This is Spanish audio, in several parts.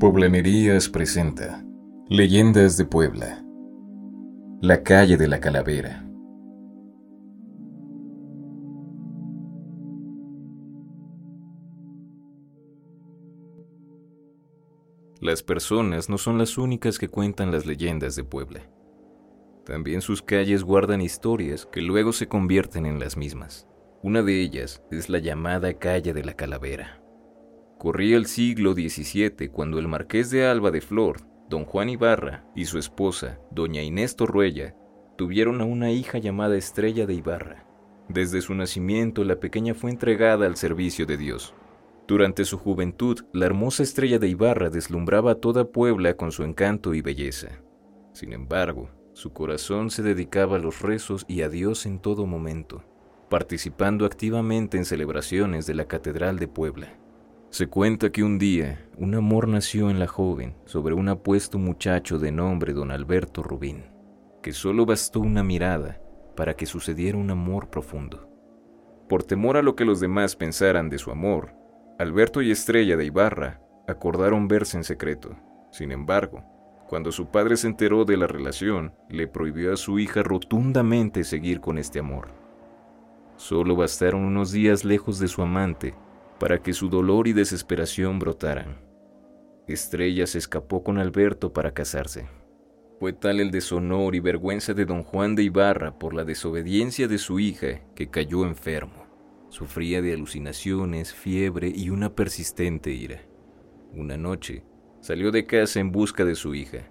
Poblanerías presenta Leyendas de Puebla. La calle de la Calavera. Las personas no son las únicas que cuentan las leyendas de Puebla. También sus calles guardan historias que luego se convierten en las mismas. Una de ellas es la llamada calle de la Calavera. Corría el siglo XVII cuando el marqués de Alba de Flor, don Juan Ibarra, y su esposa, doña Inés Torruella, tuvieron a una hija llamada Estrella de Ibarra. Desde su nacimiento la pequeña fue entregada al servicio de Dios. Durante su juventud, la hermosa Estrella de Ibarra deslumbraba a toda Puebla con su encanto y belleza. Sin embargo, su corazón se dedicaba a los rezos y a Dios en todo momento, participando activamente en celebraciones de la Catedral de Puebla. Se cuenta que un día un amor nació en la joven sobre un apuesto muchacho de nombre don Alberto Rubín, que solo bastó una mirada para que sucediera un amor profundo. Por temor a lo que los demás pensaran de su amor, Alberto y Estrella de Ibarra acordaron verse en secreto. Sin embargo, cuando su padre se enteró de la relación, le prohibió a su hija rotundamente seguir con este amor. Solo bastaron unos días lejos de su amante para que su dolor y desesperación brotaran. Estrella se escapó con Alberto para casarse. Fue tal el deshonor y vergüenza de don Juan de Ibarra por la desobediencia de su hija que cayó enfermo. Sufría de alucinaciones, fiebre y una persistente ira. Una noche, salió de casa en busca de su hija.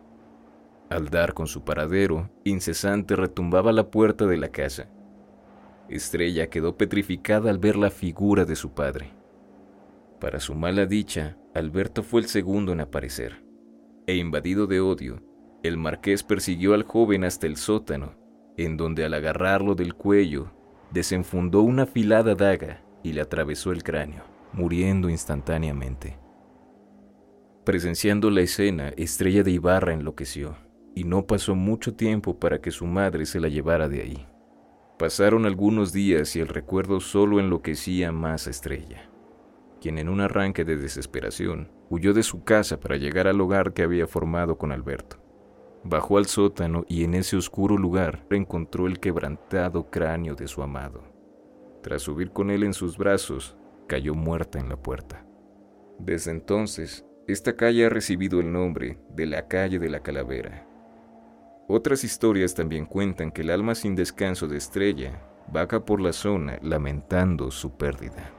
Al dar con su paradero, incesante retumbaba la puerta de la casa. Estrella quedó petrificada al ver la figura de su padre. Para su mala dicha, Alberto fue el segundo en aparecer, e invadido de odio, el marqués persiguió al joven hasta el sótano, en donde al agarrarlo del cuello, desenfundó una afilada daga y le atravesó el cráneo, muriendo instantáneamente. Presenciando la escena, Estrella de Ibarra enloqueció, y no pasó mucho tiempo para que su madre se la llevara de ahí. Pasaron algunos días y el recuerdo solo enloquecía más a Estrella quien en un arranque de desesperación huyó de su casa para llegar al hogar que había formado con Alberto. Bajó al sótano y en ese oscuro lugar encontró el quebrantado cráneo de su amado. Tras subir con él en sus brazos, cayó muerta en la puerta. Desde entonces, esta calle ha recibido el nombre de la calle de la calavera. Otras historias también cuentan que el alma sin descanso de Estrella vaga por la zona lamentando su pérdida.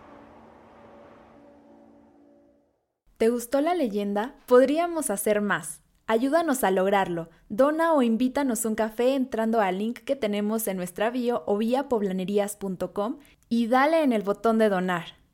¿Te gustó la leyenda? Podríamos hacer más. Ayúdanos a lograrlo. Dona o invítanos un café entrando al link que tenemos en nuestra bio o vía poblanerías.com y dale en el botón de donar.